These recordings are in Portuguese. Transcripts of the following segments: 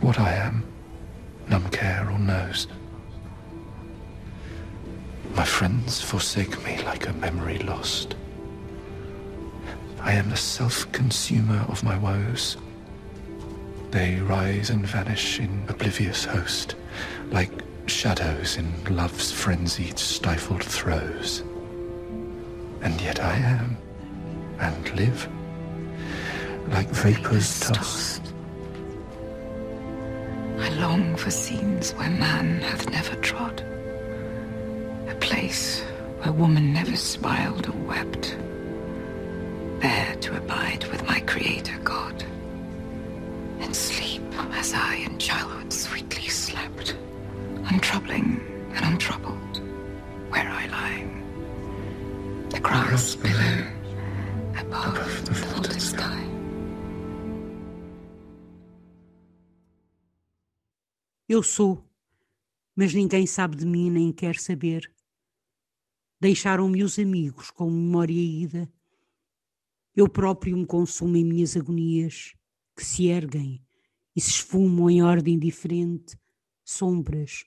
What I am, none care or knows. My friends forsake me like a memory lost. I am the self-consumer of my woes. They rise and vanish in oblivious host, like shadows in love's frenzied, stifled throes. And yet I am, and live, like vapors tossed. Long for scenes where man hath never trod, a place where woman never smiled or wept, there to abide with my Creator God, and sleep as I in childhood sweetly slept, untroubling and untroubled, where I lie, the grass below, above the vaulted sky. Eu sou, mas ninguém sabe de mim nem quer saber. Deixaram-me os amigos com memória ida. Eu próprio me consumo em minhas agonias, que se erguem e se esfumam em ordem diferente, sombras,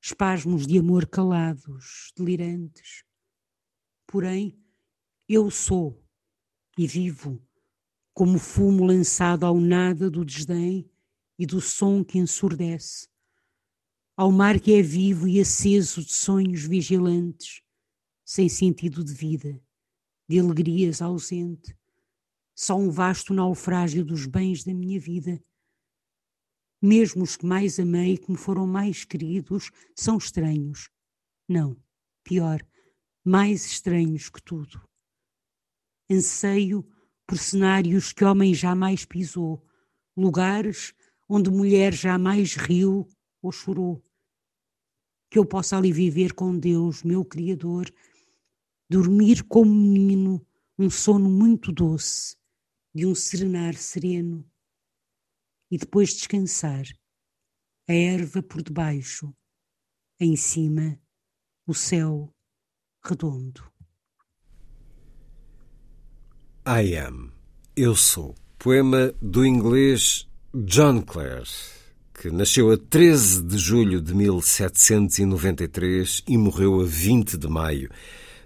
espasmos de amor calados, delirantes. Porém, eu sou e vivo, como fumo lançado ao nada do desdém e do som que ensurdece, ao mar que é vivo e aceso de sonhos vigilantes, sem sentido de vida, de alegrias ausente, só um vasto naufrágio dos bens da minha vida. Mesmo os que mais amei que me foram mais queridos são estranhos. Não, pior, mais estranhos que tudo. Anseio por cenários que homem jamais pisou, lugares onde mulher jamais riu ou chorou. Que eu possa ali viver com Deus, meu Criador, dormir como menino, um sono muito doce, de um serenar sereno, e depois descansar, a erva por debaixo, em cima, o céu redondo. I am, eu sou, poema do inglês John Clare, que nasceu a 13 de julho de 1793 e morreu a 20 de maio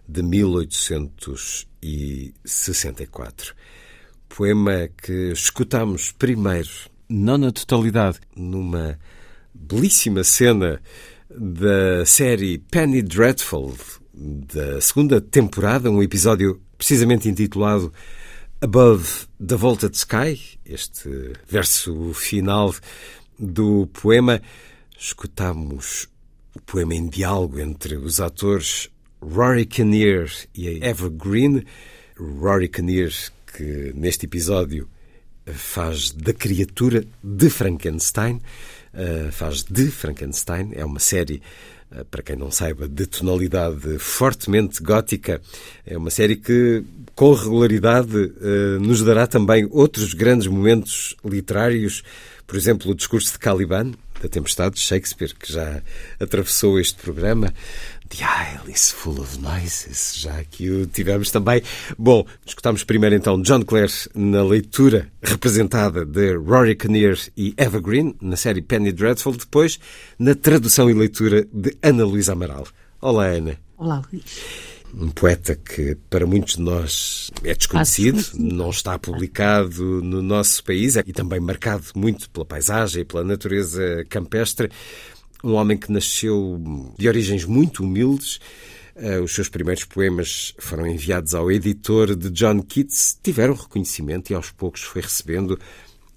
de 1864. Poema que escutamos primeiro, não na totalidade, numa belíssima cena da série Penny Dreadful, da segunda temporada, um episódio precisamente intitulado Above the Vaulted Sky, este verso final do poema, escutamos o poema em diálogo entre os atores Rory Kinnear e a Eva Green. Rory Kinnear, que neste episódio faz da criatura de Frankenstein, faz de Frankenstein, é uma série para quem não saiba, de tonalidade fortemente gótica. É uma série que, com regularidade, nos dará também outros grandes momentos literários, por exemplo, o discurso de Caliban, da Tempestade de Shakespeare, que já atravessou este programa. The Isle is full of noises, já aqui o tivemos também. Bom, escutamos primeiro então John Clare na leitura representada de Rory Kinnear e Eva Green, na série Penny Dreadful, depois na tradução e leitura de Ana Luísa Amaral. Olá, Ana. Olá, Luís. Um poeta que para muitos de nós é desconhecido, não está publicado no nosso país e também marcado muito pela paisagem e pela natureza campestre um homem que nasceu de origens muito humildes. Os seus primeiros poemas foram enviados ao editor de John Keats, tiveram reconhecimento e aos poucos foi recebendo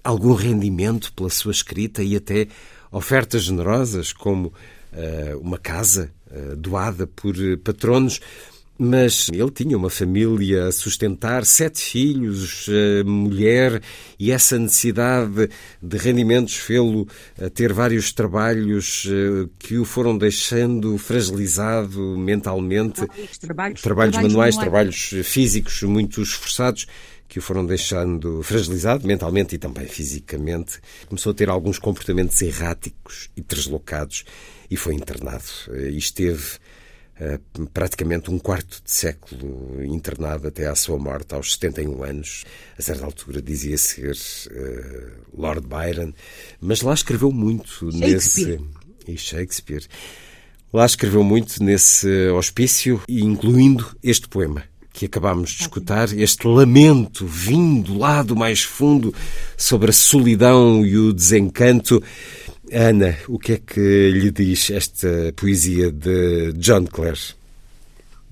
algum rendimento pela sua escrita e até ofertas generosas, como uh, uma casa uh, doada por patronos. Mas ele tinha uma família a sustentar, sete filhos, mulher, e essa necessidade de rendimentos fê-lo a ter vários trabalhos que o foram deixando fragilizado mentalmente. Trabalhos, trabalhos, trabalhos manuais, manuais, trabalhos físicos muito esforçados que o foram deixando fragilizado mentalmente e também fisicamente. Começou a ter alguns comportamentos erráticos e deslocados e foi internado. E esteve praticamente um quarto de século internado até à sua morte, aos 71 anos. A certa altura dizia ser uh, Lord Byron, mas lá escreveu muito nesse. E Shakespeare. Lá escreveu muito nesse hospício, incluindo este poema que acabámos de escutar, este lamento vindo lá do mais fundo sobre a solidão e o desencanto. Ana, o que é que lhe diz esta poesia de John Clare?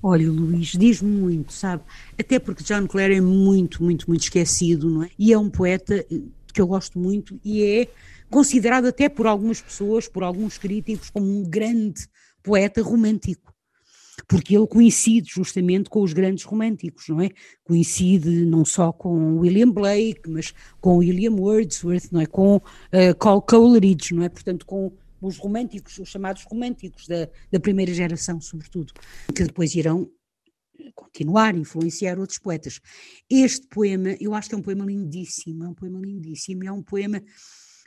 Olha, Luís, diz-me muito, sabe? Até porque John Clare é muito, muito, muito esquecido, não é? E é um poeta que eu gosto muito e é considerado até por algumas pessoas, por alguns críticos, como um grande poeta romântico porque ele coincide justamente com os grandes românticos, não é? Coincide não só com William Blake, mas com William Wordsworth, não é? Com uh, Cole Coleridge, não é? Portanto, com os românticos, os chamados românticos da, da primeira geração, sobretudo, que depois irão continuar a influenciar outros poetas. Este poema, eu acho que é um poema lindíssimo, é um poema lindíssimo, é um poema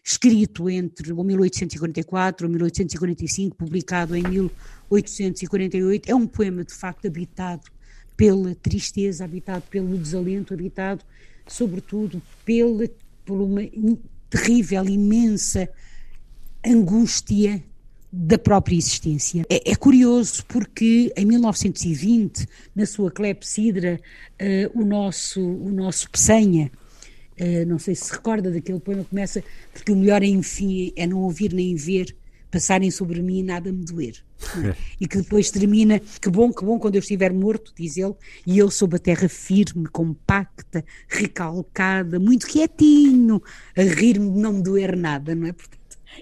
escrito entre 1844 ou 1845, publicado em 1848. É um poema, de facto, habitado pela tristeza, habitado pelo desalento, habitado, sobretudo, pela, por uma terrível, imensa angústia da própria existência. É, é, curioso porque em 1920, na sua clepsidra, uh, o nosso o nosso Peçanha, Uh, não sei se se recorda daquele poema começa porque o melhor enfim é não ouvir nem ver passarem sobre mim e nada me doer. E que depois termina, que bom, que bom quando eu estiver morto, diz ele, e eu sob a terra firme, compacta, recalcada, muito quietinho, a rir-me de não me doer nada, não é? Portanto,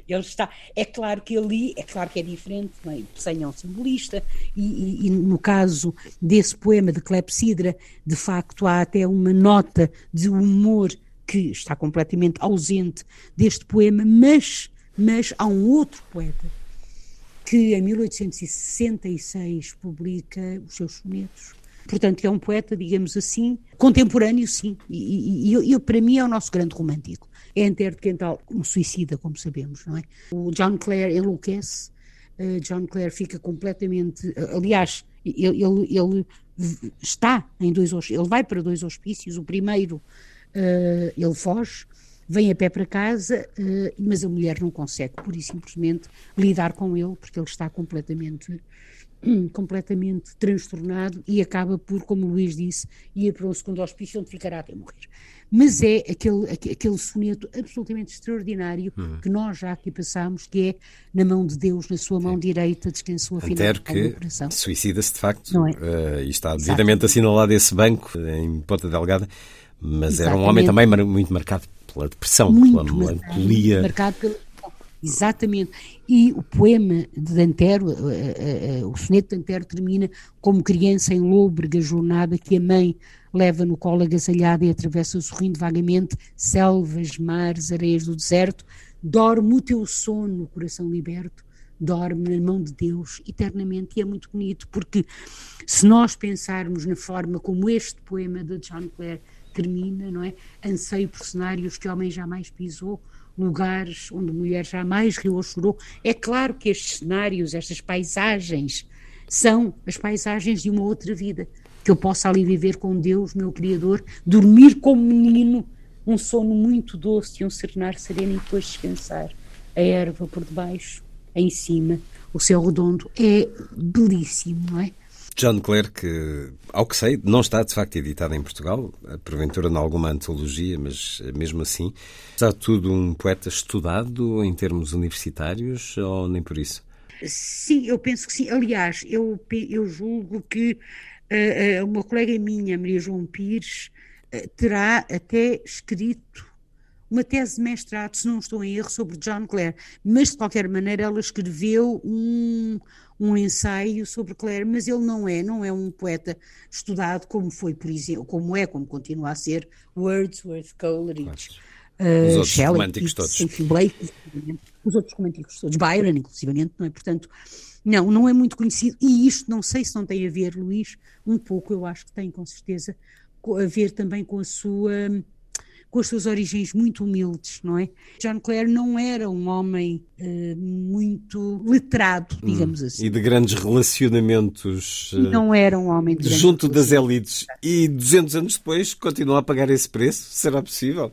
ele está, é claro que ali, é claro que é diferente, não? Sem é um simbolista, e, e, e, no caso desse poema de Clepsidra, de facto há até uma nota de humor que está completamente ausente deste poema, mas, mas há um outro poeta que em 1866 publica os seus sonetos. Portanto, é um poeta, digamos assim, contemporâneo, sim, e, e, e para mim é o nosso grande romântico. É Enter de Quental, um suicida, como sabemos, não é? O John Clare enlouquece, uh, John Clare fica completamente. Uh, aliás, ele, ele, ele, está em dois. Ele vai para dois hospícios. O primeiro uh, ele foge, vem a pé para casa, uh, mas a mulher não consegue, pura e simplesmente, lidar com ele, porque ele está completamente, completamente transtornado e acaba por, como o Luís disse, ir para um segundo hospício onde ficará até morrer. Mas é aquele, aquele soneto absolutamente extraordinário uhum. que nós já aqui passámos, que é na mão de Deus, na sua mão Sim. direita, descansou a final que suicida-se de facto, é? uh, e está devidamente Exato. assinalado esse banco em Ponta Delgada, mas Exatamente. era um homem também muito marcado pela depressão, muito pela melancolia. Marcado pela... Exatamente. E o poema de Dantero, o soneto de Dantero termina como criança em lôbrega jornada que a mãe leva no colo agasalhada e atravessa sorrindo vagamente selvas, mares, areias do deserto, dorme o teu sono, coração liberto, dorme na mão de Deus eternamente e é muito bonito porque se nós pensarmos na forma como este poema de John Clare termina, não é? Anseio por cenários que homem jamais pisou, lugares onde mulher jamais riu ou chorou. É claro que estes cenários, estas paisagens, são as paisagens de uma outra vida, que eu possa ali viver com Deus, meu Criador, dormir como menino, um sono muito doce e um serenar sereno e depois descansar. A erva por debaixo, em cima, o céu redondo. É belíssimo, não é? John que, ao que sei, não está de facto editado em Portugal, porventura em alguma antologia, mas mesmo assim, está tudo um poeta estudado em termos universitários ou nem por isso? Sim, eu penso que sim. Aliás, eu, eu julgo que uh, uma colega minha, Maria João Pires, uh, terá até escrito uma tese de mestrado, se não estou em erro, sobre John Clare, mas de qualquer maneira ela escreveu um, um ensaio sobre Clare, mas ele não é, não é um poeta estudado como foi, por exemplo, como é, como continua a ser Wordsworth, Coleridge, uh, os Shelley, românticos todos. enfim, Blake, os outros românticos todos, Byron, inclusivamente, não é? Portanto, não, não é muito conhecido, e isto não sei se não tem a ver, Luís, um pouco, eu acho que tem com certeza a ver também com a sua com as suas origens muito humildes, não é? John Clare não era um homem uh, muito letrado, hum, digamos hum, assim. E de grandes relacionamentos. Uh, não era um homem de Junto das elites. E 200 anos depois continua a pagar esse preço? Será possível?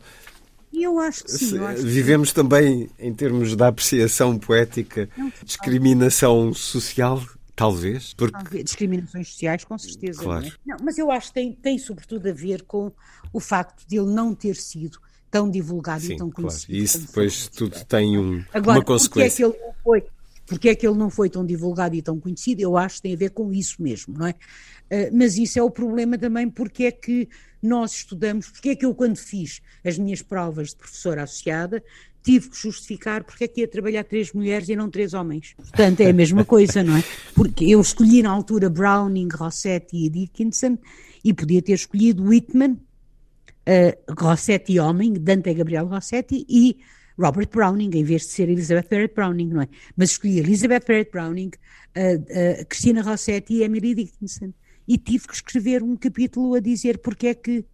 Eu acho que sim. Acho Vivemos também, em termos da apreciação poética, discriminação social Talvez. Porque... Discriminações sociais, com certeza. Claro. Não, é? não, mas eu acho que tem, tem sobretudo a ver com o facto de ele não ter sido tão divulgado Sim, e tão conhecido. Claro. E isso depois tudo tem um, Agora, uma consequência. Porque é, que ele não foi, porque é que ele não foi tão divulgado e tão conhecido? Eu acho que tem a ver com isso mesmo, não é? Uh, mas isso é o problema também, porque é que nós estudamos, porque é que eu, quando fiz as minhas provas de professora associada, tive que justificar porque é que ia trabalhar três mulheres e não três homens. Portanto, é a mesma coisa, não é? Porque eu escolhi na altura Browning, Rossetti e Dickinson e podia ter escolhido Whitman, uh, Rossetti homem, Dante Gabriel Rossetti e Robert Browning, em vez de ser Elizabeth Barrett Browning, não é? Mas escolhi Elizabeth Barrett Browning, uh, uh, Christina Rossetti e Emily Dickinson. E tive que escrever um capítulo a dizer porque é que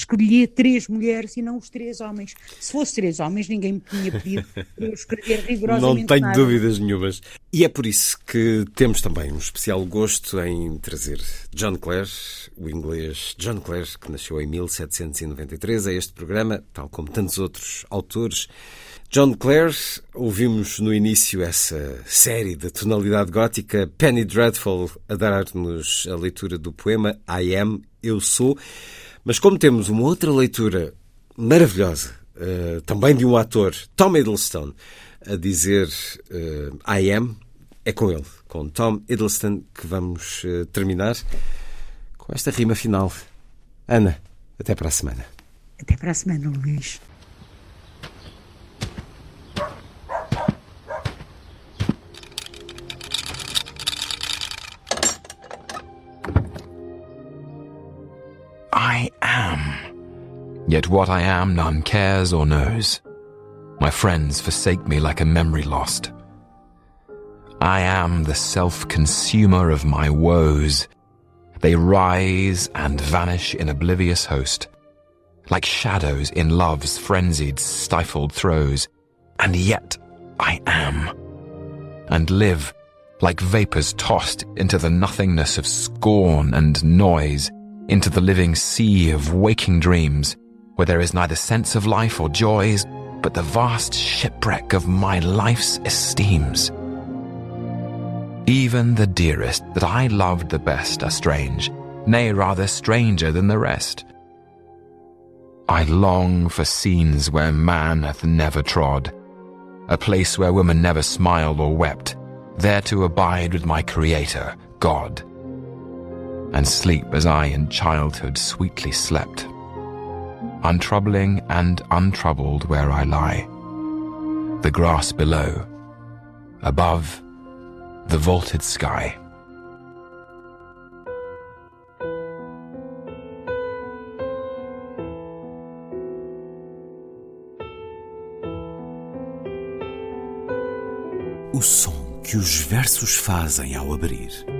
escolhi três mulheres e não os três homens. Se fosse três homens, ninguém me tinha pedido eu escrever rigorosamente Não tenho nada. dúvidas nenhumas. E é por isso que temos também um especial gosto em trazer John Clare, o inglês John Clare, que nasceu em 1793, a este programa, tal como tantos outros autores. John Clare, ouvimos no início essa série de tonalidade gótica, Penny Dreadful a dar-nos a leitura do poema I Am, Eu Sou. Mas como temos uma outra leitura maravilhosa, uh, também de um ator, Tom Hiddleston, a dizer uh, I am, é com ele, com Tom Hiddleston, que vamos uh, terminar com esta rima final. Ana, até para a semana. Até para a semana, Luís. Yet what I am none cares or knows. My friends forsake me like a memory lost. I am the self-consumer of my woes. They rise and vanish in oblivious host, like shadows in love's frenzied, stifled throes. And yet I am, and live like vapors tossed into the nothingness of scorn and noise into the living sea of waking dreams, where there is neither sense of life or joys, but the vast shipwreck of my life's esteems. Even the dearest that I loved the best are strange, nay, rather stranger than the rest. I long for scenes where man hath never trod, a place where woman never smiled or wept, there to abide with my Creator, God and sleep as I in childhood sweetly slept, untroubling and untroubled where I lie, the grass below, above, the vaulted sky. O som que os versos fazem ao abrir.